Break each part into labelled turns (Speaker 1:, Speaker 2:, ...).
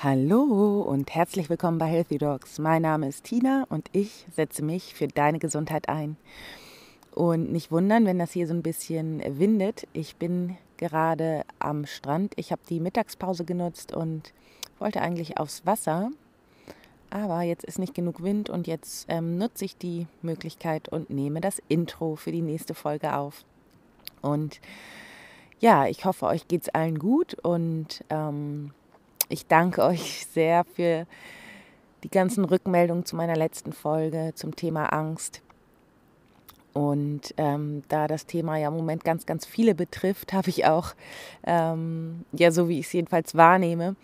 Speaker 1: Hallo und herzlich willkommen bei Healthy Dogs. Mein Name ist Tina und ich setze mich für deine Gesundheit ein. Und nicht wundern, wenn das hier so ein bisschen windet. Ich bin gerade am Strand. Ich habe die Mittagspause genutzt und wollte eigentlich aufs Wasser. Aber jetzt ist nicht genug Wind und jetzt ähm, nutze ich die Möglichkeit und nehme das Intro für die nächste Folge auf. Und ja, ich hoffe, euch geht es allen gut und ähm, ich danke euch sehr für die ganzen Rückmeldungen zu meiner letzten Folge zum Thema Angst. Und ähm, da das Thema ja im Moment ganz, ganz viele betrifft, habe ich auch, ähm, ja, so wie ich es jedenfalls wahrnehme,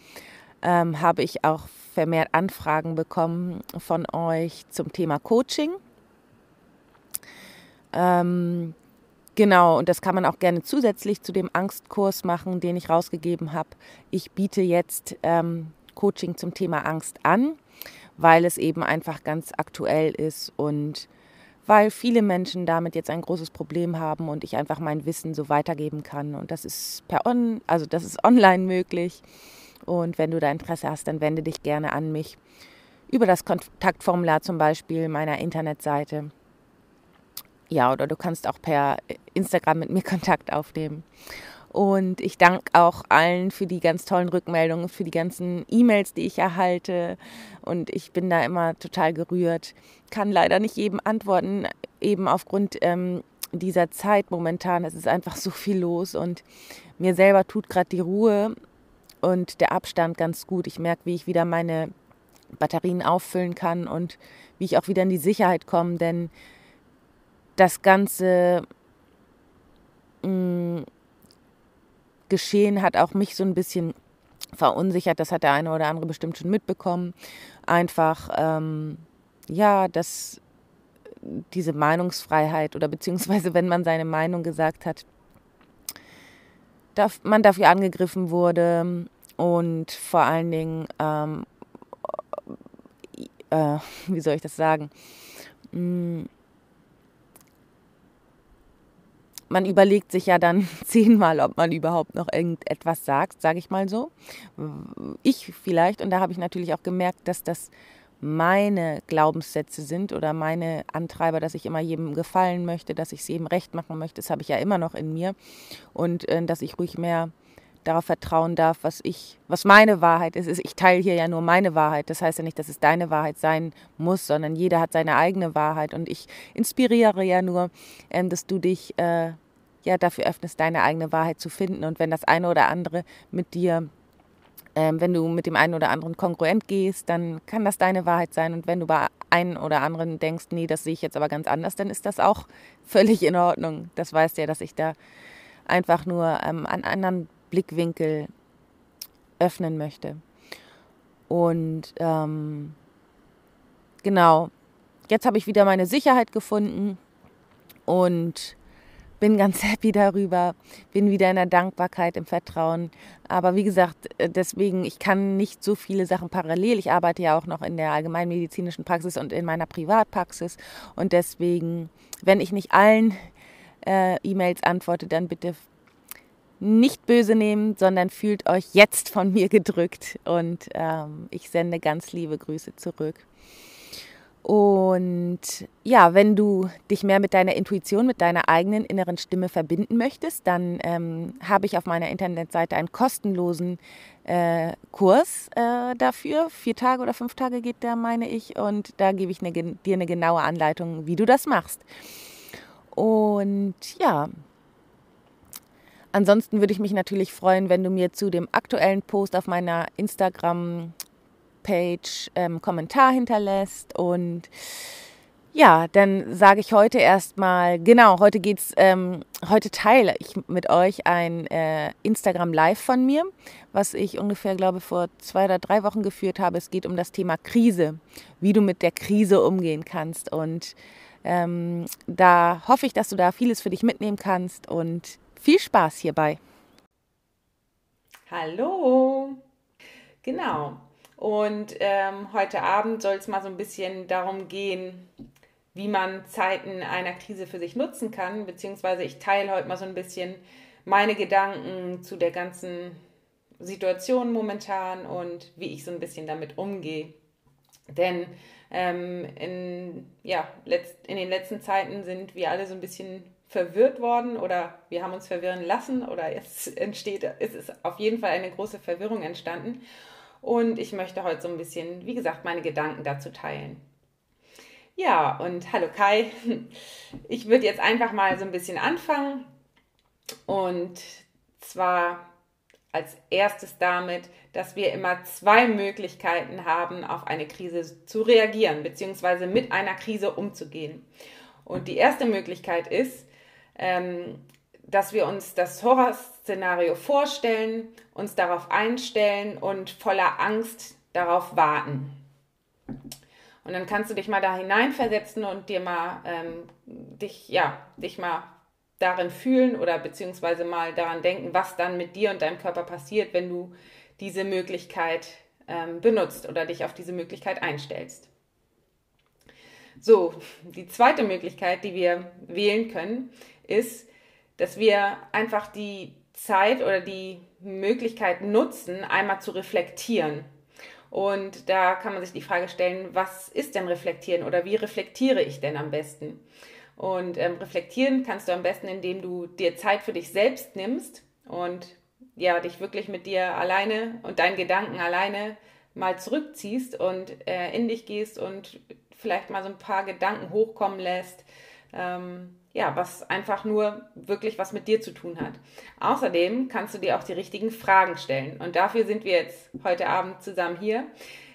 Speaker 1: ähm, habe ich auch vermehrt Anfragen bekommen von euch zum Thema Coaching. Ähm, Genau, und das kann man auch gerne zusätzlich zu dem Angstkurs machen, den ich rausgegeben habe. Ich biete jetzt ähm, Coaching zum Thema Angst an, weil es eben einfach ganz aktuell ist und weil viele Menschen damit jetzt ein großes Problem haben und ich einfach mein Wissen so weitergeben kann. Und das ist per on, also das ist online möglich. Und wenn du da Interesse hast, dann wende dich gerne an mich über das Kontaktformular zum Beispiel meiner Internetseite ja, oder du kannst auch per Instagram mit mir Kontakt aufnehmen. Und ich danke auch allen für die ganz tollen Rückmeldungen, für die ganzen E-Mails, die ich erhalte. Und ich bin da immer total gerührt. Kann leider nicht jedem antworten, eben aufgrund ähm, dieser Zeit momentan. Es ist einfach so viel los und mir selber tut gerade die Ruhe und der Abstand ganz gut. Ich merke, wie ich wieder meine Batterien auffüllen kann und wie ich auch wieder in die Sicherheit komme, denn das ganze mh, mm, Geschehen hat auch mich so ein bisschen verunsichert. Das hat der eine oder andere bestimmt schon mitbekommen. Einfach, ähm, ja, dass diese Meinungsfreiheit oder beziehungsweise wenn man seine Meinung gesagt hat, darf, man dafür angegriffen wurde und vor allen Dingen, ähm, äh, wie soll ich das sagen, mh, mm, man überlegt sich ja dann zehnmal, ob man überhaupt noch irgendetwas sagt, sage ich mal so. Ich vielleicht, und da habe ich natürlich auch gemerkt, dass das meine Glaubenssätze sind oder meine Antreiber, dass ich immer jedem gefallen möchte, dass ich es jedem recht machen möchte, das habe ich ja immer noch in mir. Und äh, dass ich ruhig mehr darauf vertrauen darf, was ich, was meine Wahrheit ist. Ich teile hier ja nur meine Wahrheit. Das heißt ja nicht, dass es deine Wahrheit sein muss, sondern jeder hat seine eigene Wahrheit. Und ich inspiriere ja nur, ähm, dass du dich äh, ja dafür öffnest, deine eigene Wahrheit zu finden. Und wenn das eine oder andere mit dir, ähm, wenn du mit dem einen oder anderen kongruent gehst, dann kann das deine Wahrheit sein. Und wenn du bei einem oder anderen denkst, nee, das sehe ich jetzt aber ganz anders, dann ist das auch völlig in Ordnung. Das weißt ja, dass ich da einfach nur ähm, einen anderen Blickwinkel öffnen möchte. Und ähm, genau, jetzt habe ich wieder meine Sicherheit gefunden und bin ganz happy darüber, bin wieder in der Dankbarkeit, im Vertrauen. Aber wie gesagt, äh, deswegen, ich kann nicht so viele Sachen parallel. Ich arbeite ja auch noch in der allgemeinmedizinischen Praxis und in meiner Privatpraxis. Und deswegen, wenn ich nicht allen äh, E-Mails antworte, dann bitte nicht böse nehmen, sondern fühlt euch jetzt von mir gedrückt. Und ähm, ich sende ganz liebe Grüße zurück. Und ja, wenn du dich mehr mit deiner Intuition, mit deiner eigenen inneren Stimme verbinden möchtest, dann ähm, habe ich auf meiner Internetseite einen kostenlosen äh, Kurs äh, dafür. Vier Tage oder fünf Tage geht der, meine ich. Und da gebe ich eine, dir eine genaue Anleitung, wie du das machst. Und ja, ansonsten würde ich mich natürlich freuen, wenn du mir zu dem aktuellen Post auf meiner Instagram Page ähm, Kommentar hinterlässt. Und ja, dann sage ich heute erstmal, genau, heute geht's, ähm, heute teile ich mit euch ein äh, Instagram Live von mir, was ich ungefähr, glaube vor zwei oder drei Wochen geführt habe. Es geht um das Thema Krise, wie du mit der Krise umgehen kannst. Und ähm, da hoffe ich, dass du da vieles für dich mitnehmen kannst und viel Spaß hierbei.
Speaker 2: Hallo. Genau. Und ähm, heute Abend soll es mal so ein bisschen darum gehen, wie man Zeiten einer Krise für sich nutzen kann, beziehungsweise ich teile heute mal so ein bisschen meine Gedanken zu der ganzen Situation momentan und wie ich so ein bisschen damit umgehe. Denn ähm, in, ja, letzt, in den letzten Zeiten sind wir alle so ein bisschen verwirrt worden oder wir haben uns verwirren lassen oder jetzt entsteht, es ist auf jeden Fall eine große Verwirrung entstanden. Und ich möchte heute so ein bisschen, wie gesagt, meine Gedanken dazu teilen. Ja, und hallo Kai. Ich würde jetzt einfach mal so ein bisschen anfangen. Und zwar als erstes damit, dass wir immer zwei Möglichkeiten haben, auf eine Krise zu reagieren, beziehungsweise mit einer Krise umzugehen. Und die erste Möglichkeit ist, ähm, dass wir uns das Horrorszenario vorstellen, uns darauf einstellen und voller Angst darauf warten. Und dann kannst du dich mal da hineinversetzen und dir mal ähm, dich, ja, dich mal darin fühlen oder beziehungsweise mal daran denken, was dann mit dir und deinem Körper passiert, wenn du diese Möglichkeit ähm, benutzt oder dich auf diese Möglichkeit einstellst. So, die zweite Möglichkeit, die wir wählen können, ist, dass wir einfach die Zeit oder die Möglichkeit nutzen, einmal zu reflektieren. Und da kann man sich die Frage stellen, was ist denn reflektieren oder wie reflektiere ich denn am besten? Und ähm, reflektieren kannst du am besten, indem du dir Zeit für dich selbst nimmst und ja, dich wirklich mit dir alleine und deinen Gedanken alleine mal zurückziehst und äh, in dich gehst und vielleicht mal so ein paar Gedanken hochkommen lässt, ähm, ja, was einfach nur wirklich was mit dir zu tun hat. Außerdem kannst du dir auch die richtigen Fragen stellen. Und dafür sind wir jetzt heute Abend zusammen hier.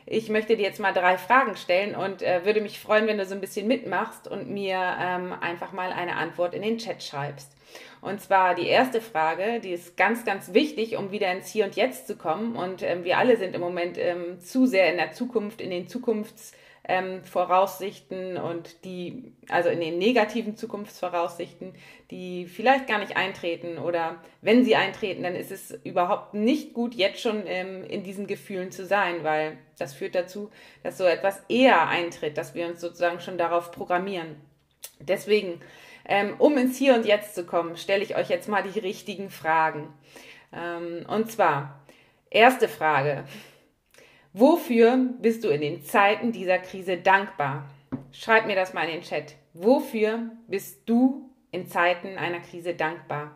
Speaker 2: Ich möchte dir jetzt mal drei Fragen stellen und äh, würde mich freuen, wenn du so ein bisschen mitmachst und mir ähm, einfach mal eine Antwort in den Chat schreibst. Und zwar die erste Frage, die ist ganz, ganz wichtig, um wieder ins Hier und Jetzt zu kommen. Und ähm, wir alle sind im Moment ähm, zu sehr in der Zukunft, in den Zukunfts- ähm, Voraussichten und die, also in den negativen Zukunftsvoraussichten, die vielleicht gar nicht eintreten oder wenn sie eintreten, dann ist es überhaupt nicht gut, jetzt schon ähm, in diesen Gefühlen zu sein, weil das führt dazu, dass so etwas eher eintritt, dass wir uns sozusagen schon darauf programmieren. Deswegen, ähm, um ins Hier und Jetzt zu kommen, stelle ich euch jetzt mal die richtigen Fragen. Ähm, und zwar, erste Frage. Wofür bist du in den Zeiten dieser Krise dankbar? Schreib mir das mal in den Chat. Wofür bist du in Zeiten einer Krise dankbar?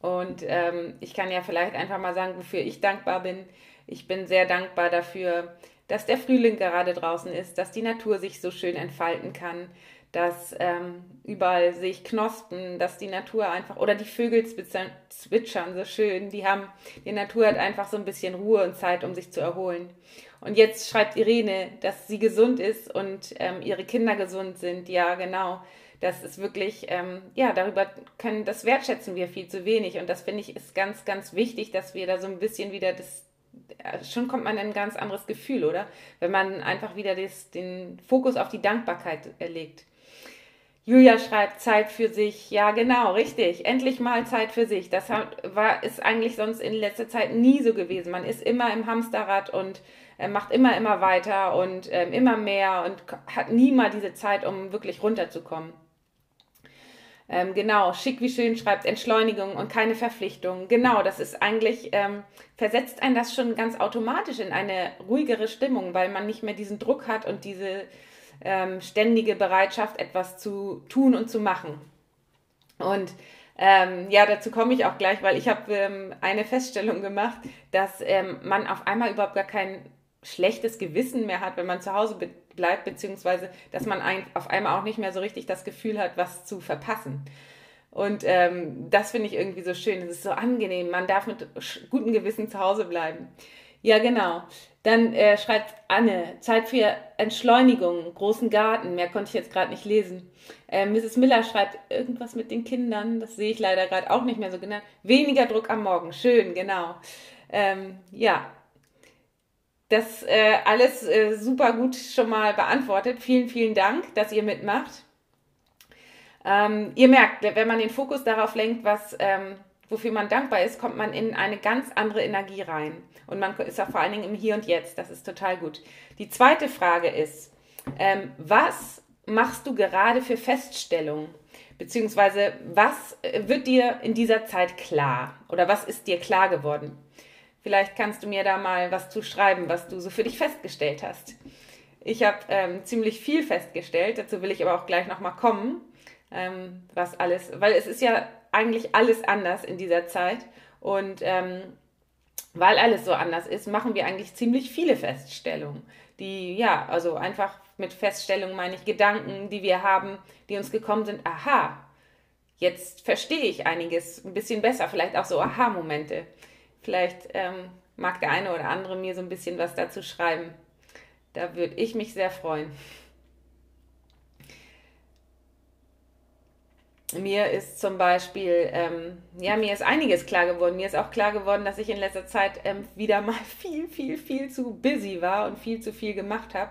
Speaker 2: Und ähm, ich kann ja vielleicht einfach mal sagen, wofür ich dankbar bin. Ich bin sehr dankbar dafür, dass der Frühling gerade draußen ist, dass die Natur sich so schön entfalten kann, dass ähm, überall sehe ich Knospen, dass die Natur einfach, oder die Vögel zwitschern so schön, die haben, die Natur hat einfach so ein bisschen Ruhe und Zeit, um sich zu erholen. Und jetzt schreibt Irene, dass sie gesund ist und ähm, ihre Kinder gesund sind. Ja, genau. Das ist wirklich, ähm, ja, darüber können, das wertschätzen wir viel zu wenig. Und das finde ich ist ganz, ganz wichtig, dass wir da so ein bisschen wieder das, äh, schon kommt man in ein ganz anderes Gefühl, oder? Wenn man einfach wieder das, den Fokus auf die Dankbarkeit legt. Julia schreibt Zeit für sich. Ja, genau, richtig. Endlich mal Zeit für sich. Das war, ist eigentlich sonst in letzter Zeit nie so gewesen. Man ist immer im Hamsterrad und äh, macht immer, immer weiter und äh, immer mehr und hat nie mal diese Zeit, um wirklich runterzukommen. Ähm, genau, schick wie schön schreibt Entschleunigung und keine Verpflichtung. Genau, das ist eigentlich, ähm, versetzt einen das schon ganz automatisch in eine ruhigere Stimmung, weil man nicht mehr diesen Druck hat und diese ähm, ständige Bereitschaft, etwas zu tun und zu machen. Und ähm, ja, dazu komme ich auch gleich, weil ich habe ähm, eine Feststellung gemacht, dass ähm, man auf einmal überhaupt gar kein schlechtes Gewissen mehr hat, wenn man zu Hause be bleibt, beziehungsweise dass man ein, auf einmal auch nicht mehr so richtig das Gefühl hat, was zu verpassen. Und ähm, das finde ich irgendwie so schön. Es ist so angenehm. Man darf mit gutem Gewissen zu Hause bleiben. Ja, genau. Dann äh, schreibt Anne, Zeit für Entschleunigung, großen Garten, mehr konnte ich jetzt gerade nicht lesen. Äh, Mrs. Miller schreibt irgendwas mit den Kindern, das sehe ich leider gerade auch nicht mehr so genau. Weniger Druck am Morgen, schön, genau. Ähm, ja, das äh, alles äh, super gut schon mal beantwortet. Vielen, vielen Dank, dass ihr mitmacht. Ähm, ihr merkt, wenn man den Fokus darauf lenkt, was ähm, wofür man dankbar ist, kommt man in eine ganz andere Energie rein. Und man ist auch vor allen Dingen im Hier und Jetzt. Das ist total gut. Die zweite Frage ist, ähm, was machst du gerade für Feststellungen? Beziehungsweise, was wird dir in dieser Zeit klar? Oder was ist dir klar geworden? Vielleicht kannst du mir da mal was zu schreiben, was du so für dich festgestellt hast. Ich habe ähm, ziemlich viel festgestellt, dazu will ich aber auch gleich nochmal kommen, ähm, was alles, weil es ist ja eigentlich alles anders in dieser Zeit und ähm, weil alles so anders ist, machen wir eigentlich ziemlich viele Feststellungen, die ja, also einfach mit Feststellungen meine ich Gedanken, die wir haben, die uns gekommen sind, aha, jetzt verstehe ich einiges ein bisschen besser, vielleicht auch so Aha-Momente. Vielleicht ähm, mag der eine oder andere mir so ein bisschen was dazu schreiben. Da würde ich mich sehr freuen. Mir ist zum Beispiel, ähm, ja, mir ist einiges klar geworden. Mir ist auch klar geworden, dass ich in letzter Zeit ähm, wieder mal viel, viel, viel zu busy war und viel zu viel gemacht habe.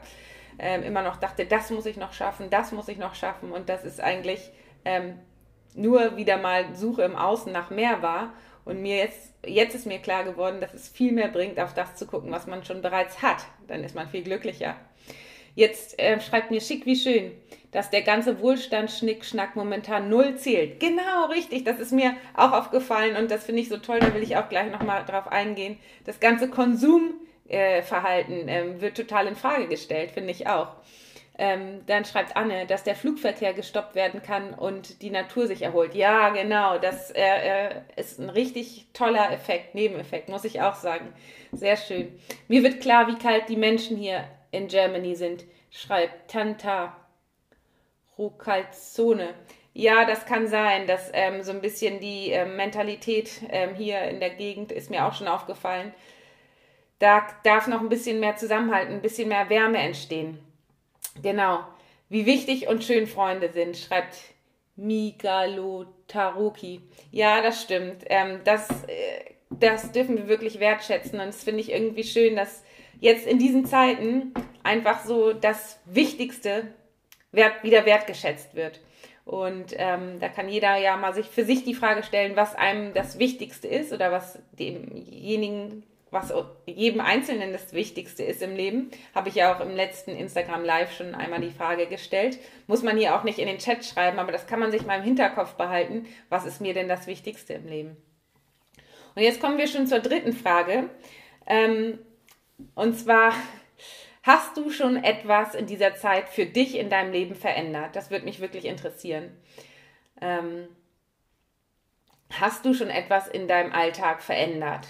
Speaker 2: Ähm, immer noch dachte, das muss ich noch schaffen, das muss ich noch schaffen. Und das ist eigentlich ähm, nur wieder mal Suche im Außen nach mehr war. Und mir jetzt, jetzt ist mir klar geworden, dass es viel mehr bringt, auf das zu gucken, was man schon bereits hat. Dann ist man viel glücklicher. Jetzt äh, schreibt mir schick wie schön, dass der ganze Wohlstand Schnickschnack momentan null zählt. Genau, richtig. Das ist mir auch aufgefallen und das finde ich so toll. Da will ich auch gleich nochmal drauf eingehen. Das ganze Konsumverhalten äh, wird total in Frage gestellt, finde ich auch. Ähm, dann schreibt Anne, dass der Flugverkehr gestoppt werden kann und die Natur sich erholt. Ja, genau, das äh, äh, ist ein richtig toller Effekt, Nebeneffekt, muss ich auch sagen. Sehr schön. Mir wird klar, wie kalt die Menschen hier in Germany sind, schreibt Tanta Rucalzone. Ja, das kann sein, dass ähm, so ein bisschen die ähm, Mentalität ähm, hier in der Gegend ist mir auch schon aufgefallen. Da darf noch ein bisschen mehr Zusammenhalt, ein bisschen mehr Wärme entstehen. Genau. Wie wichtig und schön Freunde sind, schreibt Migalo Taruki. Ja, das stimmt. Ähm, das, äh, das dürfen wir wirklich wertschätzen. Und das finde ich irgendwie schön, dass jetzt in diesen Zeiten einfach so das Wichtigste wert, wieder wertgeschätzt wird. Und ähm, da kann jeder ja mal sich für sich die Frage stellen, was einem das Wichtigste ist oder was demjenigen was jedem Einzelnen das Wichtigste ist im Leben, habe ich ja auch im letzten Instagram Live schon einmal die Frage gestellt. Muss man hier auch nicht in den Chat schreiben, aber das kann man sich mal im Hinterkopf behalten. Was ist mir denn das Wichtigste im Leben? Und jetzt kommen wir schon zur dritten Frage. Ähm, und zwar, hast du schon etwas in dieser Zeit für dich in deinem Leben verändert? Das würde mich wirklich interessieren. Ähm, hast du schon etwas in deinem Alltag verändert?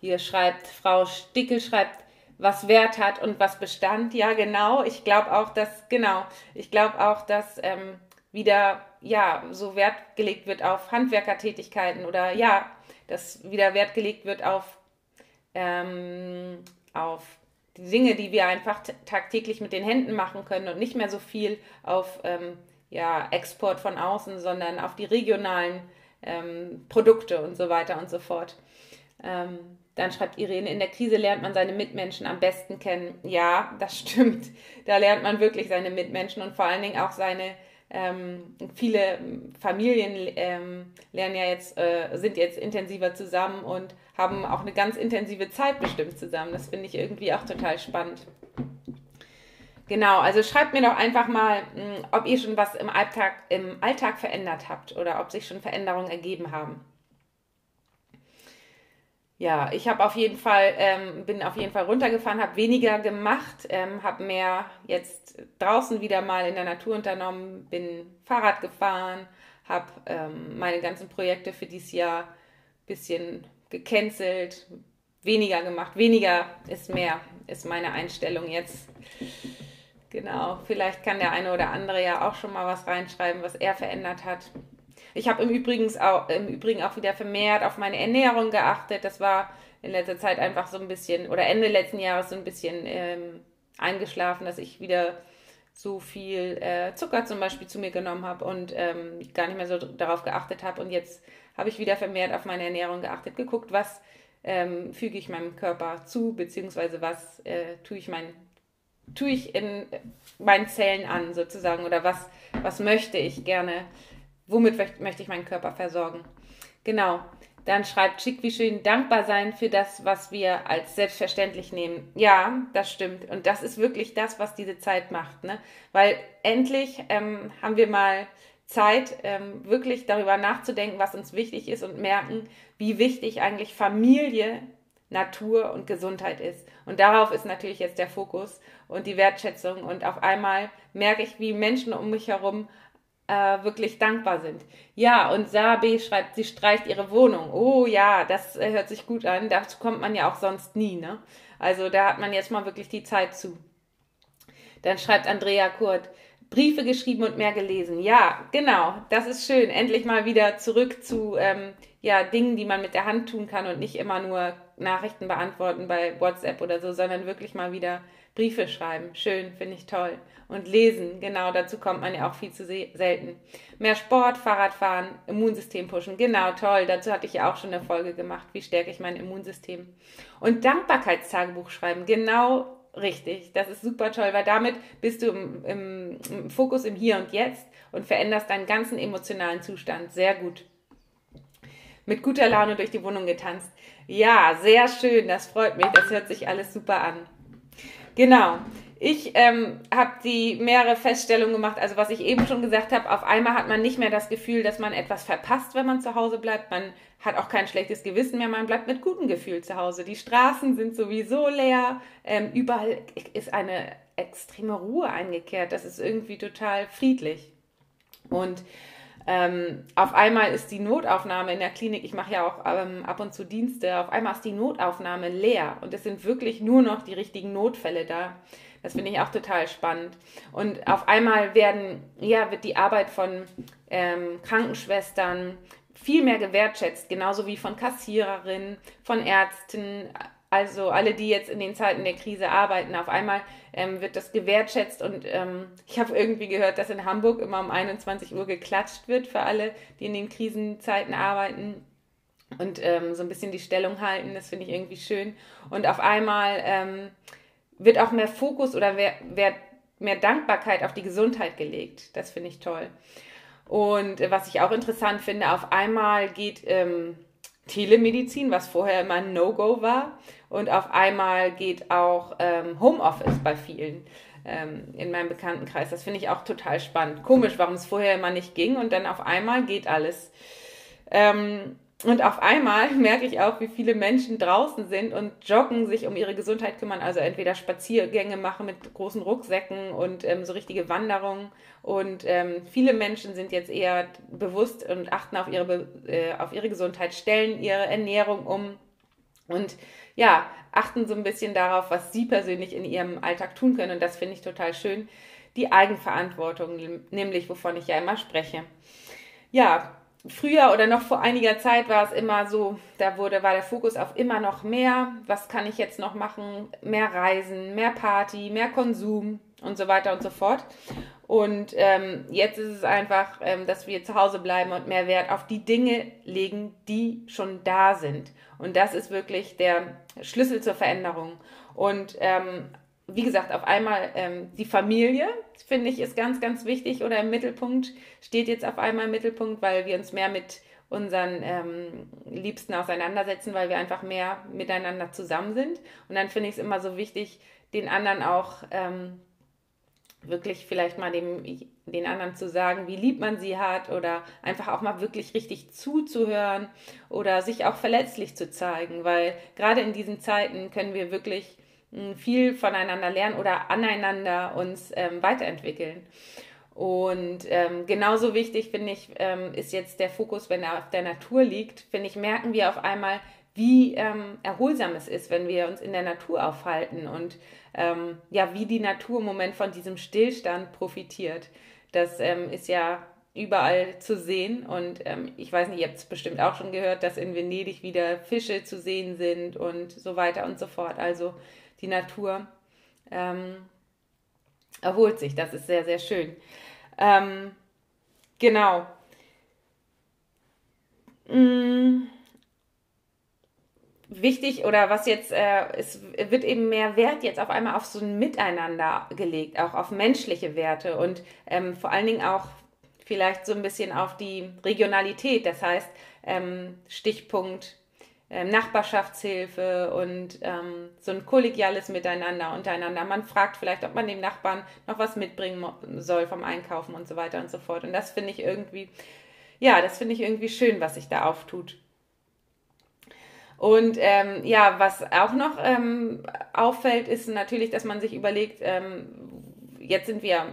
Speaker 2: Hier schreibt Frau Stickel, schreibt, was Wert hat und was Bestand. Ja, genau. Ich glaube auch, dass, genau, ich glaube auch, dass ähm, wieder, ja, so Wert gelegt wird auf Handwerkertätigkeiten oder ja, dass wieder Wert gelegt wird auf, ähm, auf Dinge, die wir einfach tagtäglich mit den Händen machen können und nicht mehr so viel auf ähm, ja, Export von außen, sondern auf die regionalen ähm, Produkte und so weiter und so fort. Ähm, dann schreibt Irene, in der Krise lernt man seine Mitmenschen am besten kennen. Ja, das stimmt. Da lernt man wirklich seine Mitmenschen und vor allen Dingen auch seine ähm, viele Familien ähm, lernen ja jetzt, äh, sind jetzt intensiver zusammen und haben auch eine ganz intensive Zeit bestimmt zusammen. Das finde ich irgendwie auch total spannend. Genau, also schreibt mir doch einfach mal, mh, hm, ob ihr schon was im Alltag, im Alltag verändert habt oder ob sich schon Veränderungen ergeben haben. Ja, ich habe auf jeden Fall, ähm, bin auf jeden Fall runtergefahren, habe weniger gemacht, ähm, habe mehr jetzt draußen wieder mal in der Natur unternommen, bin Fahrrad gefahren, habe ähm, meine ganzen Projekte für dieses Jahr ein bisschen gecancelt, weniger gemacht. Weniger ist mehr, ist meine Einstellung jetzt. Genau, vielleicht kann der eine oder andere ja auch schon mal was reinschreiben, was er verändert hat. Ich habe im, Übrigen auch, im Übrigen auch wieder vermehrt auf meine Ernährung geachtet. Das war in letzter Zeit einfach so ein bisschen, oder Ende letzten Jahres so ein bisschen ähm, eingeschlafen, dass ich wieder so viel äh, Zucker zum Beispiel zu mir genommen habe und ähm, gar nicht mehr so darauf geachtet habe. Und jetzt habe ich wieder vermehrt auf meine Ernährung geachtet, geguckt, was ähm, füge ich meinem Körper zu, beziehungsweise was äh, tue ich mein, tue ich in meinen Zellen an sozusagen oder was, was möchte ich gerne womit möchte ich meinen Körper versorgen. Genau. Dann schreibt Schick, wie schön dankbar sein für das, was wir als selbstverständlich nehmen. Ja, das stimmt. Und das ist wirklich das, was diese Zeit macht. Ne? Weil endlich ähm, haben wir mal Zeit, ähm, wirklich darüber nachzudenken, was uns wichtig ist und merken, wie wichtig eigentlich Familie, Natur und Gesundheit ist. Und darauf ist natürlich jetzt der Fokus und die Wertschätzung. Und auf einmal merke ich, wie Menschen um mich herum äh, wirklich dankbar sind. Ja, und Sabe schreibt, sie streicht ihre Wohnung. Oh ja, das äh, hört sich gut an. Dazu kommt man ja auch sonst nie, ne? Also da hat man jetzt mal wirklich die Zeit zu. Dann schreibt Andrea Kurt, Briefe geschrieben und mehr gelesen. Ja, genau, das ist schön. Endlich mal wieder zurück zu ähm, ja, Dingen, die man mit der Hand tun kann und nicht immer nur Nachrichten beantworten bei WhatsApp oder so, sondern wirklich mal wieder Briefe schreiben. Schön, finde ich toll. Und lesen, genau, dazu kommt man ja auch viel zu selten. Mehr Sport, Fahrradfahren, Immunsystem pushen, genau, toll. Dazu hatte ich ja auch schon eine Folge gemacht. Wie stärke ich mein Immunsystem? Und Dankbarkeitstagebuch schreiben, genau richtig. Das ist super toll, weil damit bist du im, im, im Fokus im Hier und Jetzt und veränderst deinen ganzen emotionalen Zustand. Sehr gut mit guter Laune durch die Wohnung getanzt. Ja, sehr schön, das freut mich, das hört sich alles super an. Genau. Ich ähm, habe die mehrere Feststellungen gemacht. Also was ich eben schon gesagt habe, auf einmal hat man nicht mehr das Gefühl, dass man etwas verpasst, wenn man zu Hause bleibt. Man hat auch kein schlechtes Gewissen mehr. Man bleibt mit gutem Gefühl zu Hause. Die Straßen sind sowieso leer. Ähm, überall ist eine extreme Ruhe eingekehrt. Das ist irgendwie total friedlich. Und ähm, auf einmal ist die Notaufnahme in der Klinik, ich mache ja auch ähm, ab und zu Dienste, auf einmal ist die Notaufnahme leer und es sind wirklich nur noch die richtigen Notfälle da. Das finde ich auch total spannend. Und auf einmal werden, ja, wird die Arbeit von ähm, Krankenschwestern viel mehr gewertschätzt, genauso wie von Kassiererinnen, von Ärzten, also alle, die jetzt in den Zeiten der Krise arbeiten, auf einmal ähm, wird das gewertschätzt und ähm, ich habe irgendwie gehört, dass in Hamburg immer um 21 Uhr geklatscht wird für alle, die in den Krisenzeiten arbeiten und ähm, so ein bisschen die Stellung halten. Das finde ich irgendwie schön. Und auf einmal ähm, wird auch mehr Fokus oder mehr, mehr, Dankbarkeit auf die Gesundheit gelegt. Das finde ich toll. Und äh, was ich auch interessant finde, auf einmal geht ähm, Telemedizin, was vorher immer ein No-Go war. Und auf einmal geht auch ähm, Homeoffice bei vielen ähm, in meinem Bekanntenkreis. Das finde ich auch total spannend. Komisch, warum es vorher immer nicht ging und dann auf einmal geht alles. Ähm, und auf einmal merke ich auch, wie viele Menschen draußen sind und joggen, sich um ihre Gesundheit kümmern. Also entweder Spaziergänge machen mit großen Rucksäcken und ähm, so richtige Wanderungen. Und ähm, viele Menschen sind jetzt eher bewusst und achten auf ihre, äh, auf ihre Gesundheit, stellen ihre Ernährung um und ja, achten so ein bisschen darauf, was sie persönlich in ihrem Alltag tun können. Und das finde ich total schön. Die Eigenverantwortung, nämlich wovon ich ja immer spreche. Ja, früher oder noch vor einiger Zeit war es immer so, da wurde, war der Fokus auf immer noch mehr. Was kann ich jetzt noch machen? Mehr Reisen, mehr Party, mehr Konsum und so weiter und so fort. Und ähm, jetzt ist es einfach, ähm, dass wir zu Hause bleiben und mehr Wert auf die Dinge legen, die schon da sind. Und das ist wirklich der Schlüssel zur Veränderung. Und ähm, wie gesagt, auf einmal ähm, die Familie, finde ich, ist ganz, ganz wichtig oder im Mittelpunkt, steht jetzt auf einmal im Mittelpunkt, weil wir uns mehr mit unseren ähm, Liebsten auseinandersetzen, weil wir einfach mehr miteinander zusammen sind. Und dann finde ich es immer so wichtig, den anderen auch ähm, wirklich vielleicht mal dem, den anderen zu sagen, wie lieb man sie hat oder einfach auch mal wirklich richtig zuzuhören oder sich auch verletzlich zu zeigen, weil gerade in diesen Zeiten können wir wirklich hm, viel voneinander lernen oder aneinander uns ähm, weiterentwickeln. Und ähm, genauso wichtig, finde ich, ähm, ist jetzt der Fokus, wenn er auf der Natur liegt, finde ich, merken wir auf einmal, wie ähm, erholsam es ist, wenn wir uns in der Natur aufhalten und ähm, ja, wie die Natur im Moment von diesem Stillstand profitiert. Das ähm, ist ja überall zu sehen und ähm, ich weiß nicht, ihr habt es bestimmt auch schon gehört, dass in Venedig wieder Fische zu sehen sind und so weiter und so fort. Also die Natur ähm, erholt sich, das ist sehr, sehr schön. Ähm, genau. Mmh wichtig oder was jetzt, äh, es wird eben mehr Wert jetzt auf einmal auf so ein Miteinander gelegt, auch auf menschliche Werte und ähm, vor allen Dingen auch vielleicht so ein bisschen auf die Regionalität, das heißt ähm, Stichpunkt ähm, Nachbarschaftshilfe und ähm, so ein kollegiales Miteinander untereinander. Man fragt vielleicht, ob man dem Nachbarn noch was mitbringen soll vom Einkaufen und so weiter und so fort. Und das finde ich irgendwie, ja, das finde ich irgendwie schön, was sich da auftut. Und ähm, ja, was auch noch ähm, auffällt, ist natürlich, dass man sich überlegt, ähm, jetzt sind wir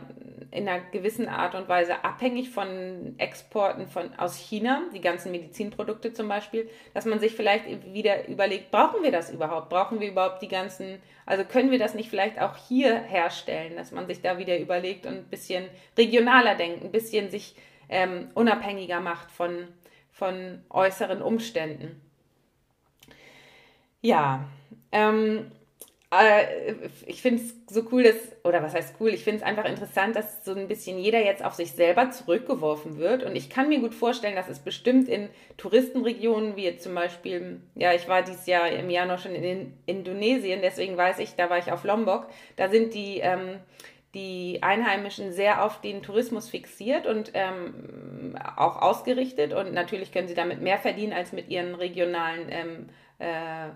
Speaker 2: in einer gewissen Art und Weise abhängig von Exporten von, aus China, die ganzen Medizinprodukte zum Beispiel, dass man sich vielleicht wieder überlegt, brauchen wir das überhaupt? Brauchen wir überhaupt die ganzen, also können wir das nicht vielleicht auch hier herstellen, dass man sich da wieder überlegt und ein bisschen regionaler denkt, ein bisschen sich ähm, unabhängiger macht von, von äußeren Umständen. Ja, ähm, äh, ich finde es so cool, dass, oder was heißt cool, ich finde es einfach interessant, dass so ein bisschen jeder jetzt auf sich selber zurückgeworfen wird. Und ich kann mir gut vorstellen, dass es bestimmt in Touristenregionen, wie jetzt zum Beispiel, ja, ich war dieses Jahr im Januar schon in Indonesien, deswegen weiß ich, da war ich auf Lombok, da sind die, ähm, die Einheimischen sehr auf den Tourismus fixiert und ähm, auch ausgerichtet. Und natürlich können sie damit mehr verdienen als mit ihren regionalen ähm, äh,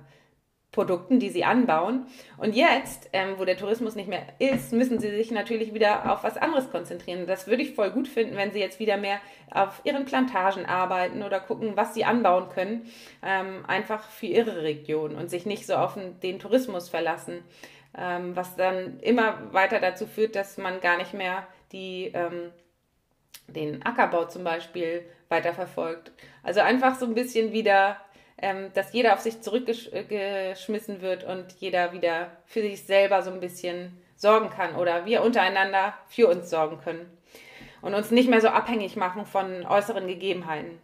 Speaker 2: Produkten, die sie anbauen. Und jetzt, ähm, wo der Tourismus nicht mehr ist, müssen sie sich natürlich wieder auf was anderes konzentrieren. Das würde ich voll gut finden, wenn sie jetzt wieder mehr auf ihren Plantagen arbeiten oder gucken, was sie anbauen können, ähm, einfach für ihre Region und sich nicht so auf den Tourismus verlassen, ähm, was dann immer weiter dazu führt, dass man gar nicht mehr die, ähm, den Ackerbau zum Beispiel weiterverfolgt. Also einfach so ein bisschen wieder ähm, dass jeder auf sich zurückgeschmissen wird und jeder wieder für sich selber so ein bisschen sorgen kann oder wir untereinander für uns sorgen können und uns nicht mehr so abhängig machen von äußeren Gegebenheiten.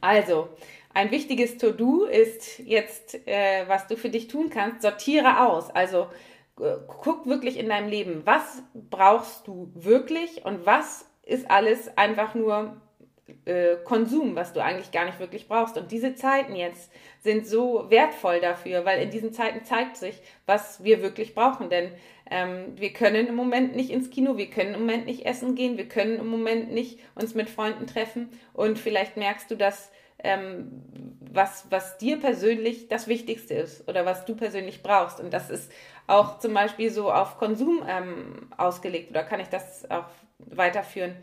Speaker 2: Also, ein wichtiges To-Do ist jetzt, äh, was du für dich tun kannst, sortiere aus. Also äh, guck wirklich in deinem Leben, was brauchst du wirklich und was ist alles einfach nur äh, Konsum, was du eigentlich gar nicht wirklich brauchst. Und diese Zeiten jetzt sind so wertvoll dafür, weil in diesen Zeiten zeigt sich, was wir wirklich brauchen. Denn ähm, wir können im Moment nicht ins Kino, wir können im Moment nicht essen gehen, wir können im Moment nicht uns mit Freunden treffen. Und vielleicht merkst du, dass ähm, was, was dir persönlich das Wichtigste ist oder was du persönlich brauchst. Und das ist auch zum Beispiel so auf Konsum ähm, ausgelegt oder kann ich das auch weiterführen?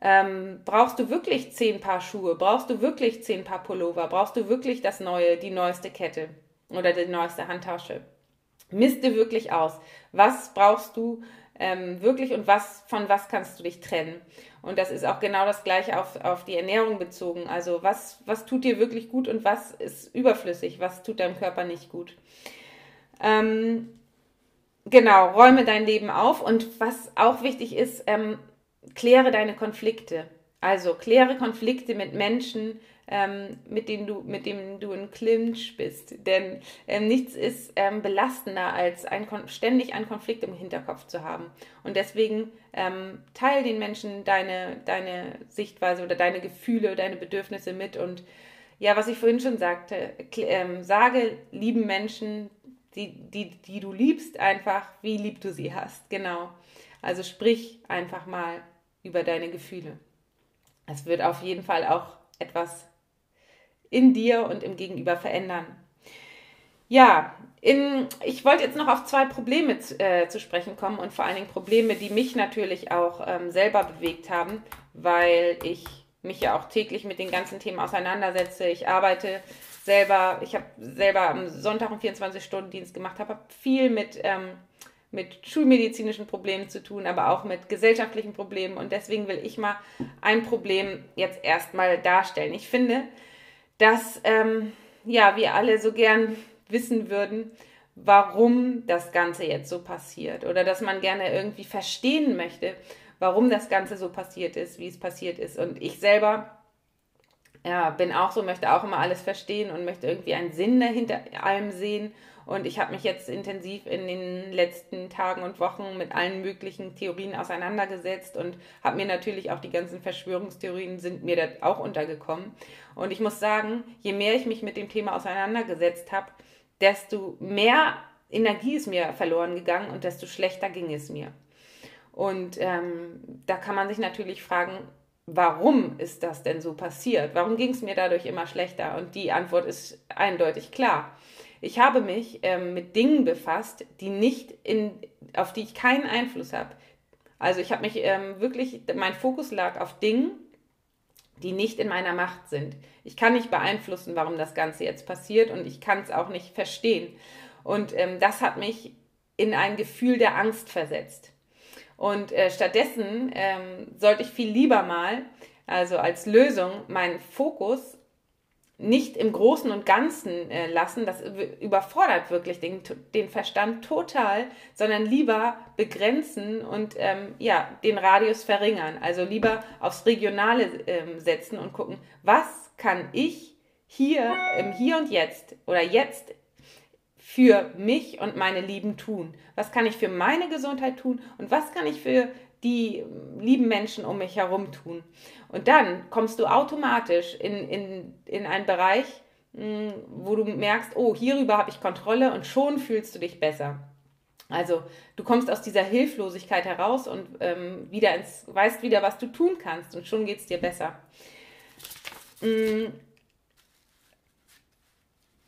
Speaker 2: Ähm, brauchst du wirklich zehn Paar Schuhe? Brauchst du wirklich zehn Paar Pullover? Brauchst du wirklich das neue, die neueste Kette oder die neueste Handtasche? Misste wirklich aus. Was brauchst du ähm, wirklich und was, von was kannst du dich trennen? Und das ist auch genau das Gleiche auf, auf die Ernährung bezogen. Also was, was tut dir wirklich gut und was ist überflüssig? Was tut deinem Körper nicht gut? Ähm, genau, räume dein Leben auf und was auch wichtig ist, ähm, kläre deine Konflikte. Also kläre Konflikte mit Menschen, ähm, mit denen du, mit denen du in Clinch bist. Denn ähm, nichts ist ähm, belastender, als ein, ständig einen Konflikt im Hinterkopf zu haben. Und deswegen ähm, teile den Menschen deine, deine Sichtweise oder deine Gefühle, deine Bedürfnisse mit. Und ja, was ich vorhin schon sagte, ähm, sage lieben Menschen, die, die, die du liebst, einfach, wie lieb du sie hast. Genau. Also sprich einfach mal über deine Gefühle. Es wird auf jeden Fall auch etwas in dir und im Gegenüber verändern. Ja, in, ich wollte jetzt noch auf zwei Probleme zu, äh, zu, sprechen kommen und vor allen Dingen Probleme, die mich natürlich auch ähm, selber bewegt haben, weil ich mich ja auch täglich mit den ganzen Themen auseinandersetze. Ich arbeite selber, ich habe selber am Sonntag einen 24-Stunden-Dienst gemacht, habe viel mit ähm, mit schulmedizinischen Problemen zu tun, aber auch mit gesellschaftlichen Problemen. Und deswegen will ich mal ein Problem jetzt erstmal darstellen. Ich finde, dass ähm, ja, wir alle so gern wissen würden, warum das Ganze jetzt so passiert. Oder dass man gerne irgendwie verstehen möchte, warum das Ganze so passiert ist, wie es passiert ist. Und ich selber ja, bin auch so, möchte auch immer alles verstehen und möchte irgendwie einen Sinn dahinter allem sehen und ich habe mich jetzt intensiv in den letzten Tagen und Wochen mit allen möglichen Theorien auseinandergesetzt und habe mir natürlich auch die ganzen Verschwörungstheorien sind mir da auch untergekommen. Und ich muss sagen, je mehr ich mich mit dem Thema auseinandergesetzt habe, desto mehr Energie ist mir verloren gegangen und desto schlechter ging es mir. Und ähm, da kann man sich natürlich fragen, warum ist das denn so passiert? Warum ging es mir dadurch immer schlechter? Und die Antwort ist eindeutig klar. Ich habe mich ähm, mit Dingen befasst, die nicht in, auf die ich keinen Einfluss habe. Also ich habe mich ähm, wirklich, mein Fokus lag auf Dingen, die nicht in meiner Macht sind. Ich kann nicht beeinflussen, warum das Ganze jetzt passiert und ich kann es auch nicht verstehen. Und ähm, das hat mich in ein Gefühl der Angst versetzt. Und äh, stattdessen ähm, sollte ich viel lieber mal, also als Lösung, meinen Fokus nicht im Großen und Ganzen äh, lassen, das überfordert wirklich den, den Verstand total, sondern lieber begrenzen und ähm, ja, den Radius verringern. Also lieber aufs Regionale ähm, setzen und gucken, was kann ich hier im Hier und Jetzt oder jetzt für mich und meine Lieben tun? Was kann ich für meine Gesundheit tun und was kann ich für die lieben Menschen um mich herum tun. Und dann kommst du automatisch in, in, in einen Bereich, hm, wo du merkst, oh, hierüber habe ich Kontrolle und schon fühlst du dich besser. Also du kommst aus dieser Hilflosigkeit heraus und ähm, wieder ins, weißt wieder, was du tun kannst und schon geht es dir besser. Hm.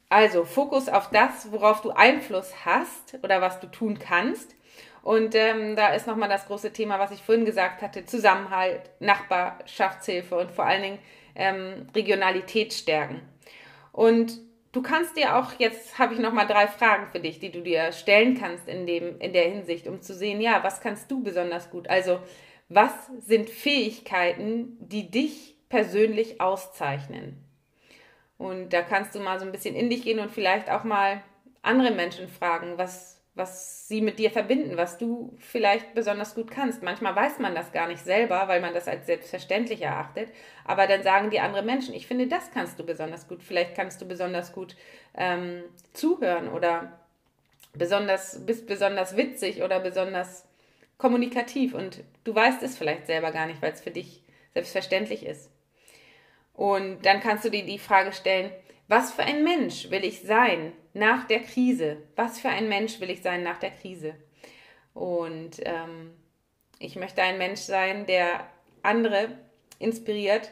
Speaker 2: Also Fokus auf das, worauf du Einfluss hast oder was du tun kannst und ähm, da ist nochmal das große Thema, was ich vorhin gesagt hatte, Zusammenhalt, Nachbarschaftshilfe und vor allen Dingen ähm, Regionalität stärken. Und du kannst dir auch, jetzt habe ich nochmal drei Fragen für dich, die du dir stellen kannst in, dem, in der Hinsicht, um zu sehen, ja, was kannst du besonders gut? Also, was sind Fähigkeiten, die dich persönlich auszeichnen? Und da kannst du mal so ein bisschen in dich gehen und vielleicht auch mal andere Menschen fragen, was, was sie mit dir verbinden, was du vielleicht besonders gut kannst. Manchmal weiß man das gar nicht selber, weil man das als selbstverständlich erachtet. Aber dann sagen die anderen Menschen, ich finde, das kannst du besonders gut. Vielleicht kannst du besonders gut ähm, zuhören oder besonders, bist besonders witzig oder besonders kommunikativ. Und du weißt es vielleicht selber gar nicht, weil es für dich selbstverständlich ist. Und dann kannst du dir die Frage stellen, was für ein Mensch will ich sein nach der Krise? Was für ein Mensch will ich sein nach der Krise? Und ähm, ich möchte ein Mensch sein, der andere inspiriert,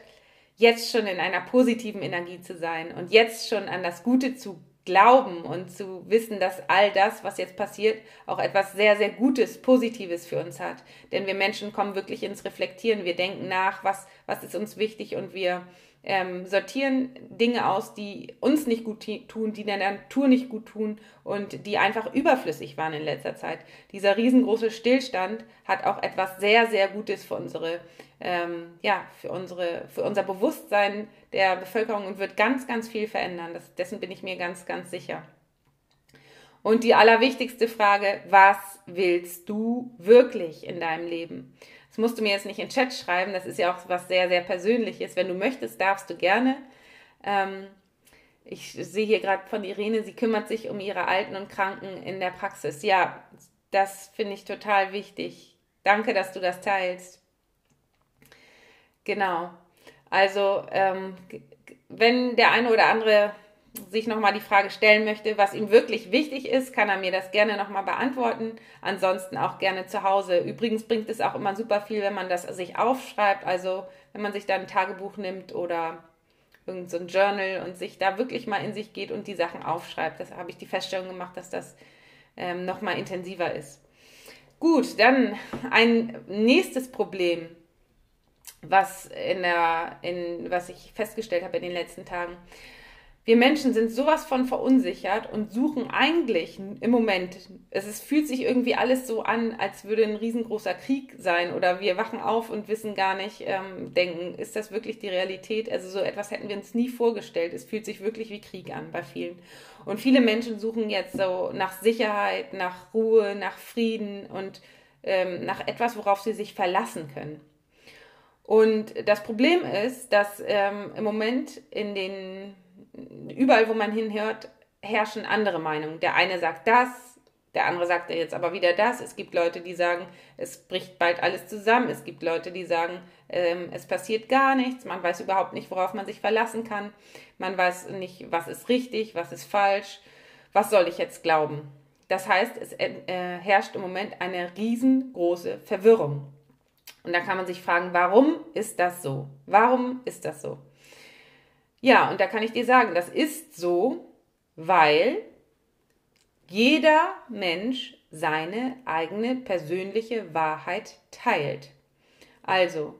Speaker 2: jetzt schon in einer positiven Energie zu sein und jetzt schon an das Gute zu glauben und zu wissen, dass all das, was jetzt passiert, auch etwas sehr, sehr Gutes, Positives für uns hat. Denn wir Menschen kommen wirklich ins Reflektieren. Wir denken nach, was, was ist uns wichtig und wir ähm, sortieren Dinge aus, die uns nicht gut tun, die der Natur nicht gut tun und die einfach überflüssig waren in letzter Zeit. Dieser riesengroße Stillstand hat auch etwas sehr, sehr Gutes für unsere, ähm, ja, für unsere, für unser Bewusstsein der Bevölkerung und wird ganz, ganz viel verändern. Das, dessen bin ich mir ganz, ganz sicher. Und die allerwichtigste Frage, was willst du wirklich in deinem Leben? Das musst du mir jetzt nicht in den Chat schreiben, das ist ja auch was sehr, sehr Persönliches. Wenn du möchtest, darfst du gerne. Ähm, ich sehe hier gerade von Irene, sie kümmert sich um ihre Alten und Kranken in der Praxis. Ja, das finde ich total wichtig. Danke, dass du das teilst. Genau. Also, ähm, wenn der eine oder andere sich nochmal die Frage stellen möchte, was ihm wirklich wichtig ist, kann er mir das gerne nochmal beantworten. Ansonsten auch gerne zu Hause. Übrigens bringt es auch immer super viel, wenn man das sich aufschreibt. Also wenn man sich da ein Tagebuch nimmt oder irgendein so Journal und sich da wirklich mal in sich geht und die Sachen aufschreibt. Das habe ich die Feststellung gemacht, dass das ähm, nochmal intensiver ist. Gut, dann ein nächstes Problem, was, in der, in, was ich festgestellt habe in den letzten Tagen. Wir Menschen sind sowas von verunsichert und suchen eigentlich im Moment, es ist, fühlt sich irgendwie alles so an, als würde ein riesengroßer Krieg sein oder wir wachen auf und wissen gar nicht, ähm, denken, ist das wirklich die Realität? Also so etwas hätten wir uns nie vorgestellt. Es fühlt sich wirklich wie Krieg an bei vielen. Und viele Menschen suchen jetzt so nach Sicherheit, nach Ruhe, nach Frieden und ähm, nach etwas, worauf sie sich verlassen können. Und das Problem ist, dass ähm, im Moment in den überall, wo man hinhört, herrschen andere Meinungen. Der eine sagt das, der andere sagt jetzt aber wieder das. Es gibt Leute, die sagen, es bricht bald alles zusammen. Es gibt Leute, die sagen, ähm, es passiert gar nichts. Man weiß überhaupt nicht, worauf man sich verlassen kann. Man weiß nicht, was ist richtig, was ist falsch. Was soll ich jetzt glauben? das heißt, es äh, herrscht im Moment eine riesengroße Verwirrung. Und da kann man sich fragen, warum ist das so? Warum ist das so? Ja, und da kann ich dir sagen, das ist so, weil jeder Mensch seine eigene persönliche Wahrheit teilt. Also,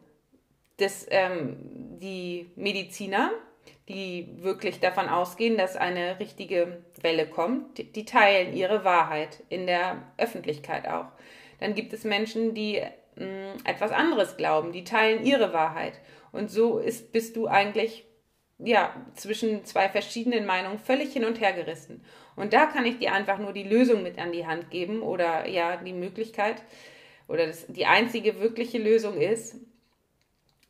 Speaker 2: das, ähm, die Mediziner, die wirklich davon ausgehen, dass eine richtige Welle kommt, die, die teilen ihre Wahrheit in der Öffentlichkeit auch. Dann gibt es Menschen, die mh, mm, etwas anderes glauben, die teilen ihre Wahrheit. Und so ist, bist du eigentlich ja, zwischen zwei verschiedenen Meinungen völlig hin und her gerissen. Und da kann ich dir einfach nur die Lösung mit an die Hand geben oder ja, die Möglichkeit oder das, die einzige wirkliche Lösung ist,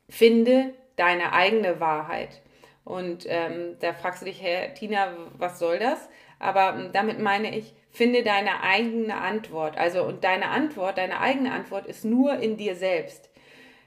Speaker 2: finde deine eigene Wahrheit. Und ähm, da fragst du dich, Herr Tina, was soll das? Aber ähm, damit meine ich, finde deine eigene Antwort. Also, und deine Antwort, deine eigene Antwort ist nur in dir selbst.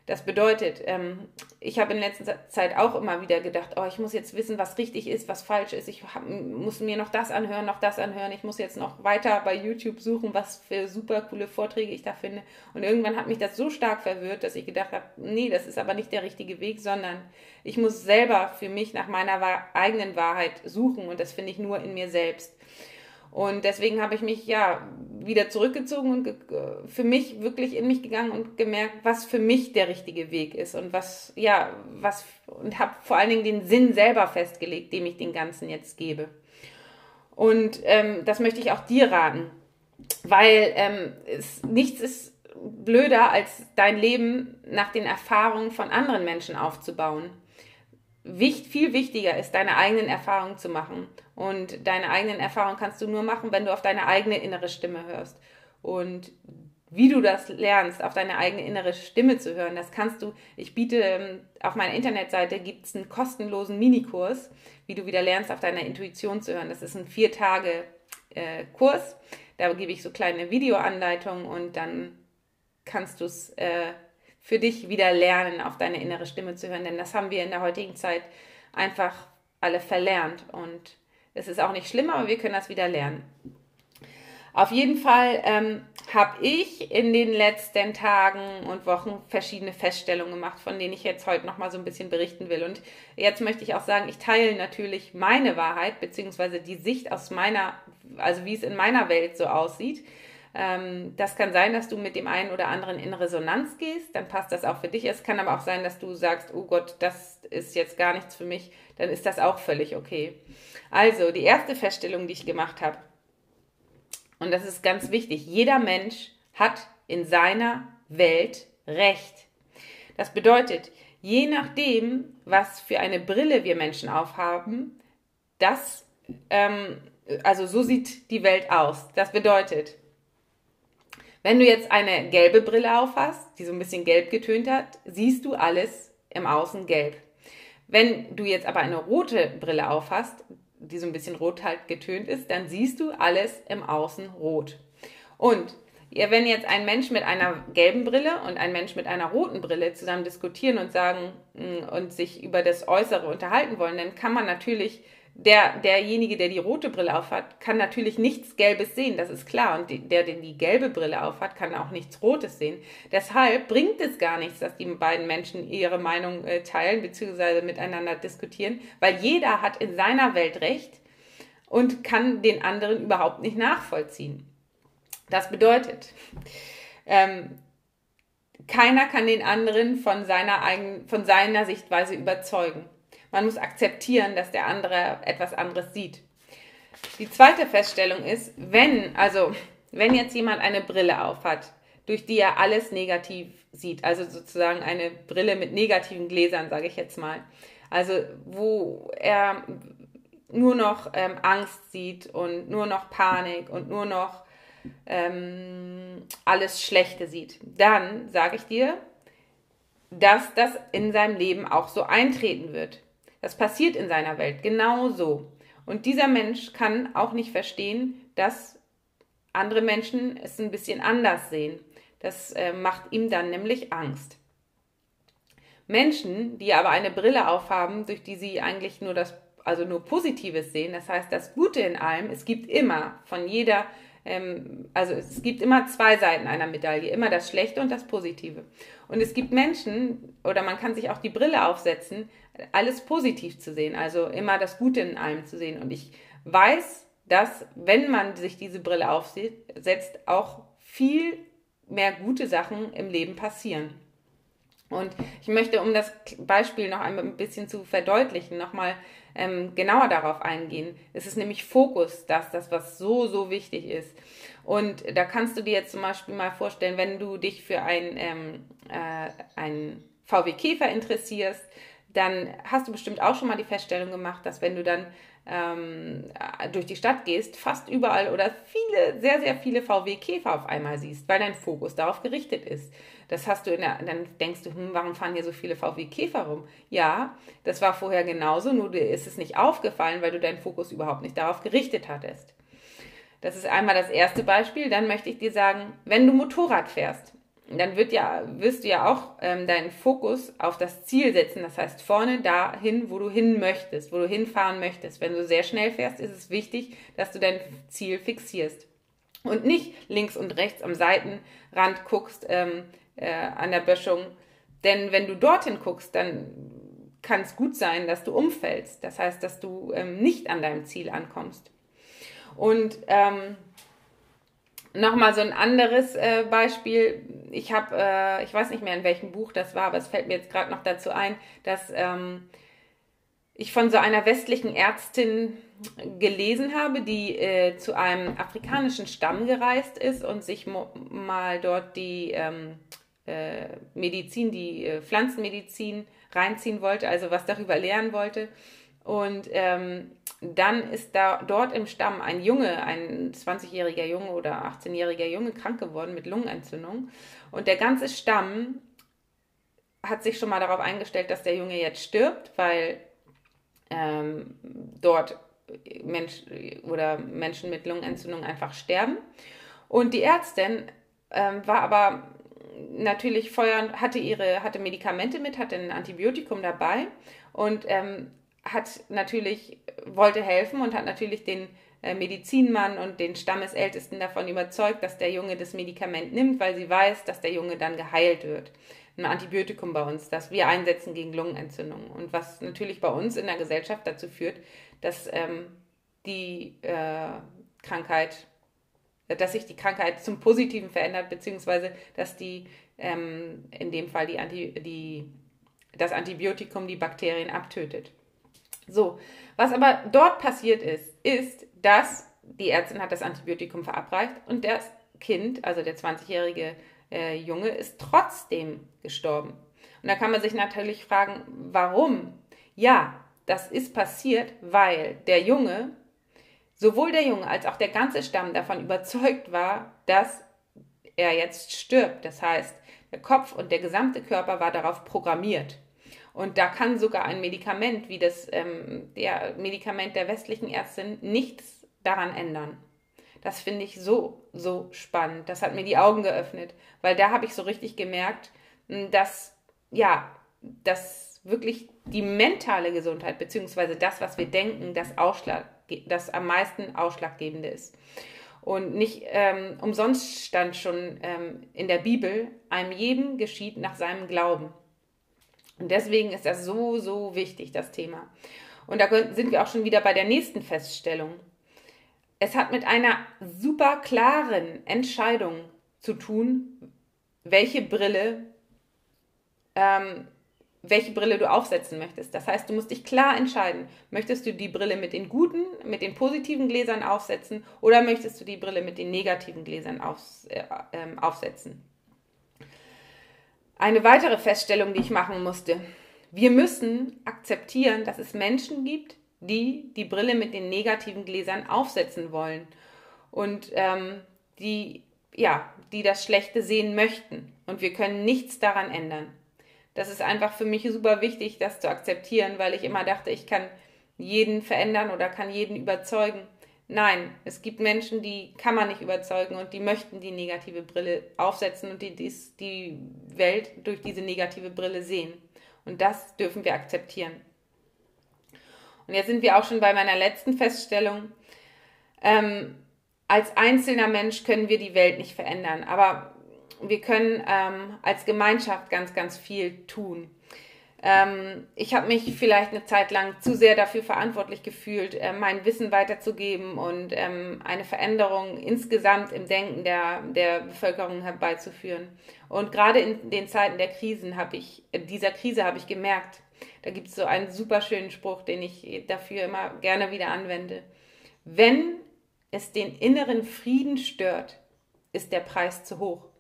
Speaker 2: Das bedeutet, ähm, ich habe in letzter Zeit auch immer wieder gedacht, oh, ich muss jetzt wissen, was richtig ist, was falsch ist. Ich hab, muss mir noch das anhören, noch das anhören. Ich muss jetzt noch weiter bei YouTube suchen, was für super coole Vorträge ich da finde. Und irgendwann hat mich das so stark verwirrt, dass ich gedacht habe, nee, das ist aber nicht der richtige Weg, sondern ich muss selber für mich nach meiner eigenen Wahrheit suchen und das finde ich nur in mir selbst. Und deswegen habe ich mich ja wieder zurückgezogen und für mich wirklich in mich gegangen und gemerkt, was für mich der richtige Weg ist und was, ja, was, und habe vor allen Dingen den Sinn selber festgelegt, dem ich den Ganzen jetzt gebe. Und ähm, das möchte ich auch dir raten, weil ähm, es, nichts ist blöder, als dein Leben nach den Erfahrungen von anderen Menschen aufzubauen wichtig, viel wichtiger ist, deine eigenen Erfahrungen zu machen. Und deine eigenen Erfahrungen kannst du nur machen, wenn du auf deine eigene innere Stimme hörst. Und wie du das lernst, auf deine eigene innere Stimme zu hören, das kannst du. Ich biete ähm, auf meiner Internetseite gibt es einen kostenlosen Minikurs, wie du wieder lernst, auf deine Intuition zu hören. Das ist ein vier Tage äh, Kurs. Da gebe ich so kleine Videoanleitungen und dann kannst du es äh, für dich wieder lernen, auf deine innere Stimme zu hören. Denn das haben wir in der heutigen Zeit einfach alle verlernt. Und es ist auch nicht schlimm, aber wir können das wieder lernen. Auf jeden Fall ähm, habe ich in den letzten Tagen und Wochen verschiedene Feststellungen gemacht, von denen ich jetzt heute nochmal so ein bisschen berichten will. Und jetzt möchte ich auch sagen, ich teile natürlich meine Wahrheit, beziehungsweise die Sicht aus meiner, also wie es in meiner Welt so aussieht. Ähm, das kann sein, dass du mit dem einen oder anderen in Resonanz gehst, dann passt das auch für dich. Es kann aber auch sein, dass du sagst, oh Gott, das ist jetzt gar nichts für mich, dann ist das auch völlig okay. Also, die erste Feststellung, die ich gemacht habe, und das ist ganz wichtig, jeder Mensch hat in seiner Welt Recht. Das bedeutet, je nachdem, was für eine Brille wir Menschen aufhaben, das, ähm, also so sieht die Welt aus. Das bedeutet, wenn du jetzt eine gelbe Brille aufhast, die so ein bisschen gelb getönt hat, siehst du alles im Außen gelb. Wenn du jetzt aber eine rote Brille aufhast, die so ein bisschen rot halt getönt ist, dann siehst du alles im Außen rot. Und wenn jetzt ein Mensch mit einer gelben Brille und ein Mensch mit einer roten Brille zusammen diskutieren und sagen mm, und sich über das Äußere unterhalten wollen, dann kann man natürlich der, derjenige, der die rote Brille aufhat, kann natürlich nichts Gelbes sehen, das ist klar. Und der, der die gelbe Brille aufhat, kann auch nichts Rotes sehen. Deshalb bringt es gar nichts, dass die beiden Menschen ihre Meinung äh, teilen bzw. miteinander diskutieren, weil jeder hat in seiner Welt Recht und kann den anderen überhaupt nicht nachvollziehen. Das bedeutet, ähm, keiner kann den anderen von seiner, eigenen, von seiner Sichtweise überzeugen. Man muss akzeptieren, dass der andere etwas anderes sieht. Die zweite Feststellung ist, wenn, also wenn jetzt jemand eine Brille aufhat, durch die er alles negativ sieht, also sozusagen eine Brille mit negativen Gläsern, sage ich jetzt mal, also wo er nur noch ähm, Angst sieht und nur noch Panik und nur noch ähm, alles Schlechte sieht, dann sage ich dir, dass das in seinem Leben auch so eintreten wird. Das passiert in seiner Welt genauso. Und dieser Mensch kann auch nicht verstehen, dass andere Menschen es ein bisschen anders sehen. Das äh, macht ihm dann nämlich Angst. Menschen, die aber eine Brille aufhaben, durch die sie eigentlich nur das, also nur Positives sehen, das heißt das Gute in allem, es gibt immer von jeder ähm, also es gibt immer zwei Seiten einer Medaille, immer das Schlechte und das Positive. Und es gibt Menschen, oder man kann sich auch die Brille aufsetzen, alles positiv zu sehen, also immer das Gute in allem zu sehen. Und ich weiß, dass, wenn man sich diese Brille aufsetzt, auch viel mehr gute Sachen im Leben passieren. Und ich möchte, um das Beispiel noch ein bisschen zu verdeutlichen, nochmal ähm, genauer darauf eingehen. Es ist nämlich Fokus, das, das, was so, so wichtig ist. Und da kannst du dir jetzt zum Beispiel mal vorstellen, wenn du dich für ein, ähm, äh, ein VW Käfer interessierst, dann hast du bestimmt auch schon mal die Feststellung gemacht, dass wenn du dann ähm, durch die Stadt gehst, fast überall oder viele, sehr, sehr viele VW-Käfer auf einmal siehst, weil dein Fokus darauf gerichtet ist. Das hast du in der, dann denkst du, hm, warum fahren hier so viele VW-Käfer rum? Ja, das war vorher genauso, nur dir ist es nicht aufgefallen, weil du deinen Fokus überhaupt nicht darauf gerichtet hattest. Das ist einmal das erste Beispiel. Dann möchte ich dir sagen, wenn du Motorrad fährst, dann wird ja, wirst du ja auch ähm, deinen Fokus auf das Ziel setzen. Das heißt, vorne dahin, wo du hin möchtest, wo du hinfahren möchtest. Wenn du sehr schnell fährst, ist es wichtig, dass du dein Ziel fixierst. Und nicht links und rechts am Seitenrand guckst, ähm, äh, an der Böschung. Denn wenn du dorthin guckst, dann kann es gut sein, dass du umfällst. Das heißt, dass du ähm, nicht an deinem Ziel ankommst. Und ähm, Nochmal so ein anderes äh, Beispiel. Ich habe, äh, ich weiß nicht mehr in welchem Buch das war, aber es fällt mir jetzt gerade noch dazu ein, dass ähm, ich von so einer westlichen Ärztin gelesen habe, die äh, zu einem afrikanischen Stamm gereist ist und sich mal dort die ähm, äh, Medizin, die äh, Pflanzenmedizin reinziehen wollte, also was darüber lernen wollte. Und ähm, dann ist da dort im Stamm ein Junge, ein 20-jähriger Junge oder 18-jähriger Junge krank geworden mit Lungenentzündung. Und der ganze Stamm hat sich schon mal darauf eingestellt, dass der Junge jetzt stirbt, weil ähm, dort Mensch oder Menschen mit Lungenentzündung einfach sterben. Und die Ärztin ähm, war aber natürlich Feuer, hatte ihre, hatte Medikamente mit, hatte ein Antibiotikum dabei und ähm, hat natürlich, wollte helfen und hat natürlich den äh, Medizinmann und den Stammesältesten davon überzeugt, dass der Junge das Medikament nimmt, weil sie weiß, dass der Junge dann geheilt wird. Ein Antibiotikum bei uns, das wir einsetzen gegen Lungenentzündungen. Und was natürlich bei uns in der Gesellschaft dazu führt, dass ähm, die äh, Krankheit, dass sich die Krankheit zum Positiven verändert, beziehungsweise dass die ähm, in dem Fall die, Anti, die, das Antibiotikum die Bakterien abtötet. So, was aber dort passiert ist, ist, dass die Ärztin hat das Antibiotikum verabreicht und das Kind, also der 20-jährige äh, Junge, ist trotzdem gestorben. Und da kann man sich natürlich fragen, warum? Ja, das ist passiert, weil der Junge, sowohl der Junge als auch der ganze Stamm davon überzeugt war, dass er jetzt stirbt. Das heißt, der Kopf und der gesamte Körper war darauf programmiert. Und da kann sogar ein Medikament wie das ähm, der Medikament der westlichen Ärztin nichts daran ändern. Das finde ich so, so spannend. Das hat mir die Augen geöffnet, weil da habe ich so richtig gemerkt, hm, dass, ja, dass wirklich die mentale Gesundheit, beziehungsweise das, was wir denken, das, Ausschlag, das am meisten Ausschlaggebende ist. Und nicht ähm, umsonst stand schon ähm, in der Bibel, einem jedem geschieht nach seinem Glauben. Und deswegen ist das so, so wichtig, das Thema. Und da sind wir auch schon wieder bei der nächsten Feststellung. Es hat mit einer super klaren Entscheidung zu tun, welche Brille, ähm, welche Brille du aufsetzen möchtest. Das heißt, du musst dich klar entscheiden. Möchtest du die Brille mit den guten, mit den positiven Gläsern aufsetzen oder möchtest du die Brille mit den negativen Gläsern aufs, äh, äh, aufsetzen? Eine weitere Feststellung, die ich machen musste. Wir müssen akzeptieren, dass es Menschen gibt, die die Brille mit den negativen Gläsern aufsetzen wollen und ähm, die, ja, die das Schlechte sehen möchten. Und wir können nichts daran ändern. Das ist einfach für mich super wichtig, das zu akzeptieren, weil ich immer dachte, ich kann jeden verändern oder kann jeden überzeugen. Nein, es gibt Menschen, die kann man nicht überzeugen und die möchten die negative Brille aufsetzen und die dies, die Welt durch diese negative Brille sehen. Und das dürfen wir akzeptieren. Und jetzt sind wir auch schon bei meiner letzten Feststellung. Ähm, als einzelner Mensch können wir die Welt nicht verändern, aber wir können ähm, als Gemeinschaft ganz, ganz viel tun. Ähm, ich habe mich vielleicht eine Zeit lang zu sehr dafür verantwortlich gefühlt, äh, mein Wissen weiterzugeben und ähm, eine Veränderung insgesamt im Denken der, der Bevölkerung herbeizuführen. Und gerade in den Zeiten der Krisen habe ich, äh, dieser Krise habe ich gemerkt, da gibt es so einen super schönen Spruch, den ich dafür immer gerne wieder anwende. Wenn es den inneren Frieden stört, ist der Preis zu hoch.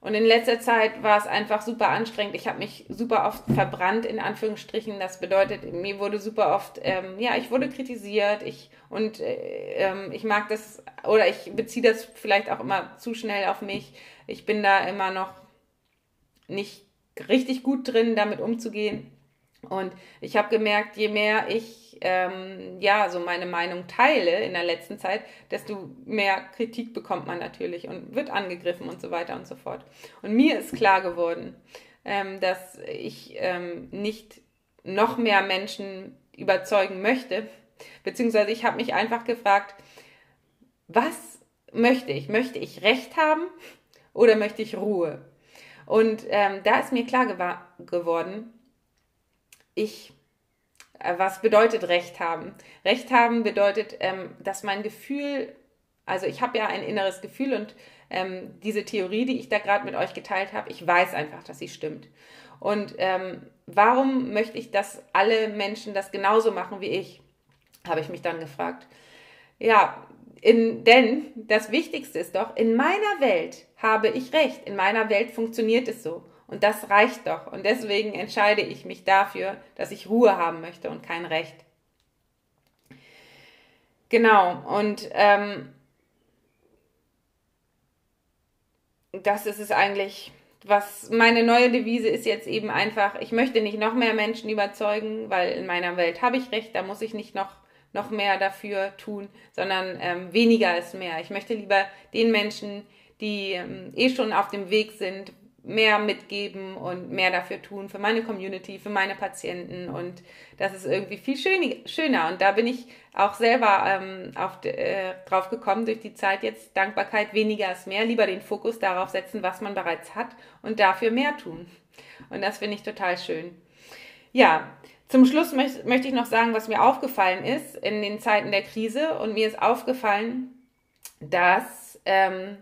Speaker 2: Und in letzter Zeit war es einfach super anstrengend. Ich habe mich super oft verbrannt, in Anführungsstrichen. Das bedeutet, mir wurde super oft, ähm, ja, ich wurde kritisiert. Ich, und äh, ähm, ich mag das, oder ich beziehe das vielleicht auch immer zu schnell auf mich. Ich bin da immer noch nicht richtig gut drin, damit umzugehen. Und ich habe gemerkt, je mehr ich ähm, ja so meine Meinung teile in der letzten Zeit, desto mehr Kritik bekommt man natürlich und wird angegriffen und so weiter und so fort. Und mir ist klar geworden, ähm, dass ich ähm, nicht noch mehr Menschen überzeugen möchte, beziehungsweise ich habe mich einfach gefragt, was möchte ich? Möchte ich Recht haben oder möchte ich Ruhe? Und ähm, da ist mir klar geworden, ich, äh, was bedeutet Recht haben? Recht haben bedeutet, ähm, dass mein Gefühl, also ich habe ja ein inneres Gefühl und ähm, diese Theorie, die ich da gerade mit euch geteilt habe, ich weiß einfach, dass sie stimmt. Und ähm, warum möchte ich, dass alle Menschen das genauso machen wie ich? Habe ich mich dann gefragt. Ja, in, denn das Wichtigste ist doch, in meiner Welt habe ich recht, in meiner Welt funktioniert es so. Und das reicht doch. Und deswegen entscheide ich mich dafür, dass ich Ruhe haben möchte und kein Recht. Genau. Und ähm, das ist es eigentlich, was meine neue Devise ist jetzt eben einfach, ich möchte nicht noch mehr Menschen überzeugen, weil in meiner Welt habe ich Recht, da muss ich nicht noch, noch mehr dafür tun, sondern ähm, weniger ist mehr. Ich möchte lieber den Menschen, die ähm, eh schon auf dem Weg sind, mehr mitgeben und mehr dafür tun für meine Community, für meine Patienten. Und das ist irgendwie viel schön, schöner. Und da bin ich auch selber ähm, auf, äh, drauf gekommen durch die Zeit jetzt. Dankbarkeit weniger ist mehr, lieber den Fokus darauf setzen, was man bereits hat und dafür mehr tun. Und das finde ich total schön. Ja, zum Schluss möcht, möchte ich noch sagen, was mir aufgefallen ist in den Zeiten der Krise. Und mir ist aufgefallen, dass ähm,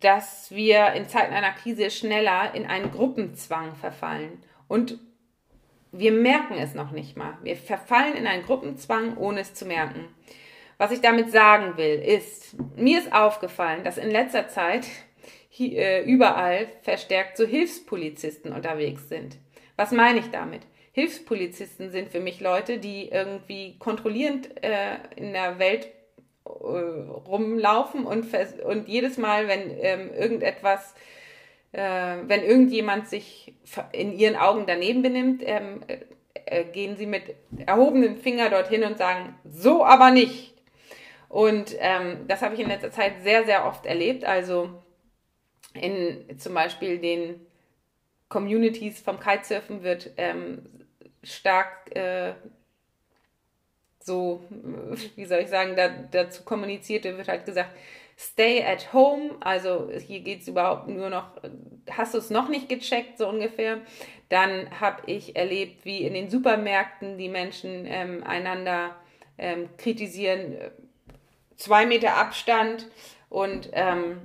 Speaker 2: dass wir in Zeiten einer Krise schneller in einen Gruppenzwang verfallen. Und wir merken es noch nicht mal. Wir verfallen in einen Gruppenzwang, ohne es zu merken. Was ich damit sagen will, ist, mir ist aufgefallen, dass in letzter Zeit äh, überall verstärkt so Hilfspolizisten unterwegs sind. Was meine ich damit? Hilfspolizisten sind für mich Leute, die irgendwie kontrollierend äh, in der Welt rumlaufen und, und jedes Mal, wenn ähm, irgendetwas, äh, wenn irgendjemand sich in ihren Augen daneben benimmt, ähm, äh, äh, gehen sie mit erhobenem Finger dorthin und sagen, so aber nicht. Und ähm, das habe ich in letzter Zeit sehr, sehr oft erlebt. Also in zum Beispiel den Communities vom Kitesurfen wird ähm, stark äh, so, wie soll ich sagen, da, dazu kommuniziert, wird halt gesagt, stay at home, also hier geht es überhaupt nur noch, hast du es noch nicht gecheckt, so ungefähr. Dann habe ich erlebt, wie in den Supermärkten die Menschen ähm, einander ähm, kritisieren, zwei Meter Abstand. Und ähm,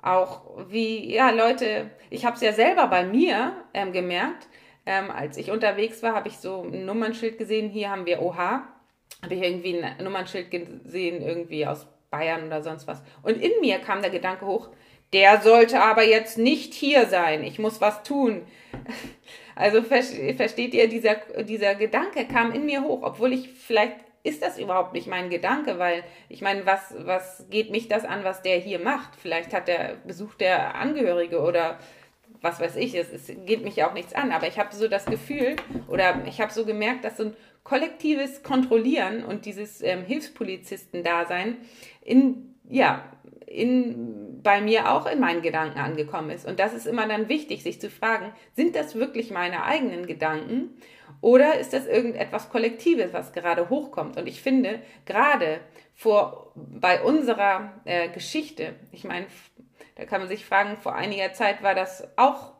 Speaker 2: auch wie, ja, Leute, ich habe es ja selber bei mir ähm, gemerkt, ähm, als ich unterwegs war, habe ich so ein Nummernschild gesehen, hier haben wir OH habe ich irgendwie ein Nummernschild gesehen, irgendwie aus Bayern oder sonst was. Und in mir kam der Gedanke hoch, der sollte aber jetzt nicht hier sein. Ich muss was tun. Also versteht ihr, dieser, dieser Gedanke kam in mir hoch, obwohl ich vielleicht ist das überhaupt nicht mein Gedanke, weil ich meine, was, was geht mich das an, was der hier macht? Vielleicht hat der besucht der Angehörige oder was weiß ich, es, es geht mich auch nichts an, aber ich habe so das Gefühl oder ich habe so gemerkt, dass so ein kollektives Kontrollieren und dieses ähm, Hilfspolizisten-Dasein in, ja, in, bei mir auch in meinen Gedanken angekommen ist. Und das ist immer dann wichtig, sich zu fragen, sind das wirklich meine eigenen Gedanken Oder ist das irgendetwas Kollektives, was gerade hochkommt? Und ich finde, gerade vor, bei unserer äh, Geschichte, ich meine, da kann man sich fragen, vor einiger Zeit war das auch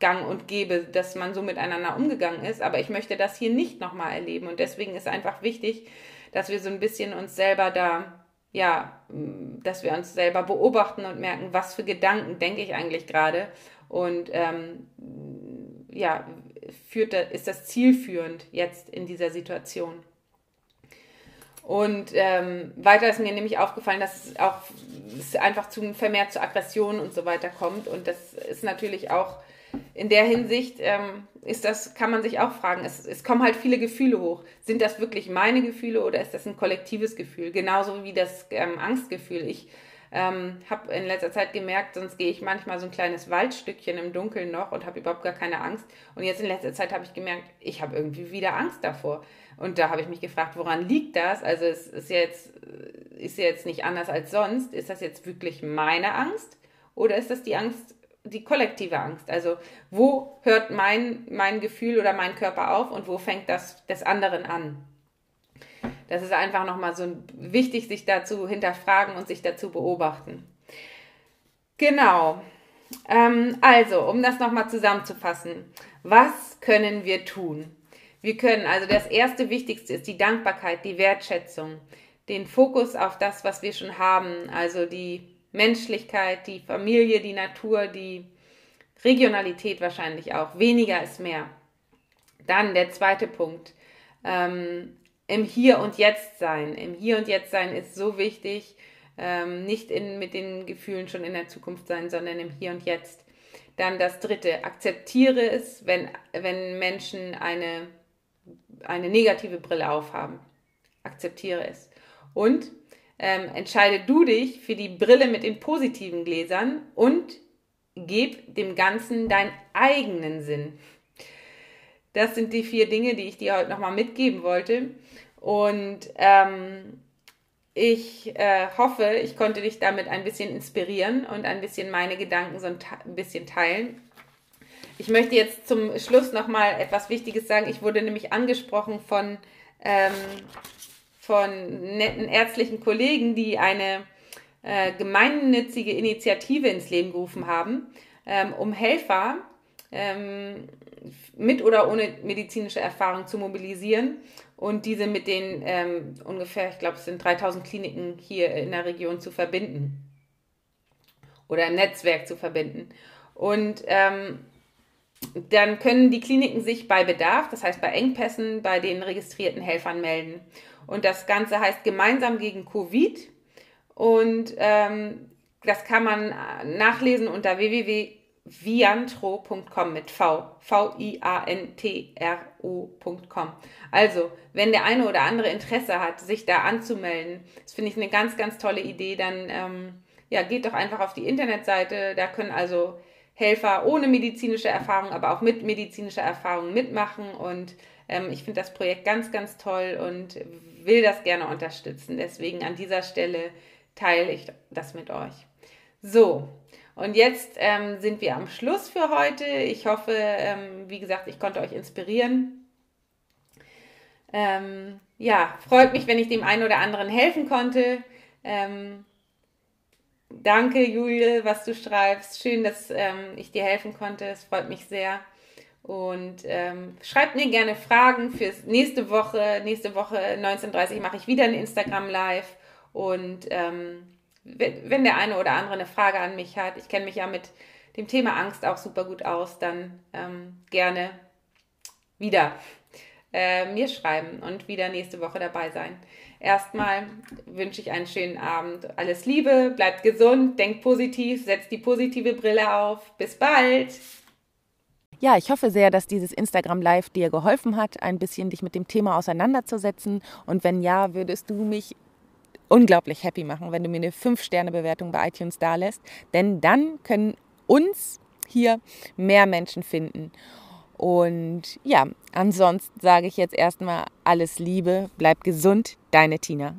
Speaker 2: gang und gäbe, dass man so miteinander umgegangen ist. Aber ich möchte das hier nicht nochmal erleben. Und deswegen ist einfach wichtig, dass wir so ein bisschen uns selber da, ja, dass wir uns selber beobachten und merken, was für Gedanken denke ich eigentlich gerade. Und ähm, ja, führt, ist das zielführend jetzt in dieser Situation. Und ähm, weiter ist mir nämlich aufgefallen, dass es auch es einfach zu, vermehrt zu Aggressionen und so weiter kommt. Und das ist natürlich auch in der Hinsicht, ähm, ist das, kann man sich auch fragen, es, es kommen halt viele Gefühle hoch. Sind das wirklich meine Gefühle oder ist das ein kollektives Gefühl? Genauso wie das ähm, Angstgefühl. Ich ähm, habe in letzter Zeit gemerkt, sonst gehe ich manchmal so ein kleines Waldstückchen im Dunkeln noch und habe überhaupt gar keine Angst. Und jetzt in letzter Zeit habe ich gemerkt, ich habe irgendwie wieder Angst davor. Und da habe ich mich gefragt, woran liegt das? Also es ist jetzt, ist jetzt nicht anders als sonst. Ist das jetzt wirklich meine Angst oder ist das die Angst, die kollektive Angst? Also wo hört mein, mein Gefühl oder mein Körper auf und wo fängt das des anderen an? Das ist einfach nochmal so wichtig, sich dazu hinterfragen und sich dazu beobachten. Genau. Ähm, also, um das nochmal zusammenzufassen, was können wir tun? Wir können, also das erste Wichtigste ist die Dankbarkeit, die Wertschätzung, den Fokus auf das, was wir schon haben, also die Menschlichkeit, die Familie, die Natur, die Regionalität wahrscheinlich auch. Weniger ist mehr. Dann der zweite Punkt, ähm, im Hier und Jetzt sein. Im Hier und Jetzt sein ist so wichtig, ähm, nicht in, mit den Gefühlen schon in der Zukunft sein, sondern im Hier und Jetzt. Dann das dritte, akzeptiere es, wenn, wenn Menschen eine, eine negative Brille aufhaben. Akzeptiere es. Und ähm, entscheide du dich für die Brille mit den positiven Gläsern und gib dem Ganzen deinen eigenen Sinn. Das sind die vier Dinge, die ich dir heute nochmal mitgeben wollte. Und ähm, ich äh, hoffe, ich konnte dich damit ein bisschen inspirieren und ein bisschen meine Gedanken so ein, ein bisschen teilen. Ich möchte jetzt zum Schluss nochmal etwas Wichtiges sagen. Ich wurde nämlich angesprochen von, ähm, von netten ärztlichen Kollegen, die eine äh, gemeinnützige Initiative ins Leben gerufen haben, ähm, um Helfer ähm, mit oder ohne medizinische Erfahrung zu mobilisieren und diese mit den ähm, ungefähr, ich glaube, es sind 3000 Kliniken hier in der Region zu verbinden oder im Netzwerk zu verbinden. Und ähm, dann können die Kliniken sich bei Bedarf, das heißt bei Engpässen, bei den registrierten Helfern melden. Und das Ganze heißt gemeinsam gegen Covid. Und ähm, das kann man nachlesen unter www viantro.com mit V. V-I-A-N-T-R-O.com. Also, wenn der eine oder andere Interesse hat, sich da anzumelden, das finde ich eine ganz, ganz tolle Idee, dann ähm, ja, geht doch einfach auf die Internetseite. Da können also Helfer ohne medizinische Erfahrung, aber auch mit medizinischer Erfahrung mitmachen. Und ähm, ich finde das Projekt ganz, ganz toll und will das gerne unterstützen. Deswegen an dieser Stelle teile ich das mit euch. So, und jetzt ähm, sind wir am Schluss für heute. Ich hoffe, ähm, wie gesagt, ich konnte euch inspirieren. Ähm, ja, freut mich, wenn ich dem einen oder anderen helfen konnte. Ähm, danke, Julie, was du schreibst. Schön, dass ähm, ich dir helfen konnte. Es freut mich sehr. Und ähm, schreibt mir gerne Fragen für nächste Woche. Nächste Woche 19.30 Uhr mache ich wieder ein Instagram Live. Und ähm, wenn der eine oder andere eine Frage an mich hat, ich kenne mich ja mit dem Thema Angst auch super gut aus, dann ähm, gerne wieder äh, mir schreiben und wieder nächste Woche dabei sein. Erstmal wünsche ich einen schönen Abend. Alles Liebe, bleibt gesund, denkt positiv, setzt die positive Brille auf. Bis bald!
Speaker 1: Ja, ich hoffe sehr, dass dieses Instagram Live dir geholfen hat, ein bisschen dich mit dem Thema auseinanderzusetzen. Und wenn ja, würdest du mich unglaublich happy machen, wenn du mir eine 5-Sterne-Bewertung bei iTunes da lässt. Denn dann können uns hier mehr Menschen finden. Und ja, ansonsten sage ich jetzt erstmal alles Liebe, bleib gesund, deine Tina.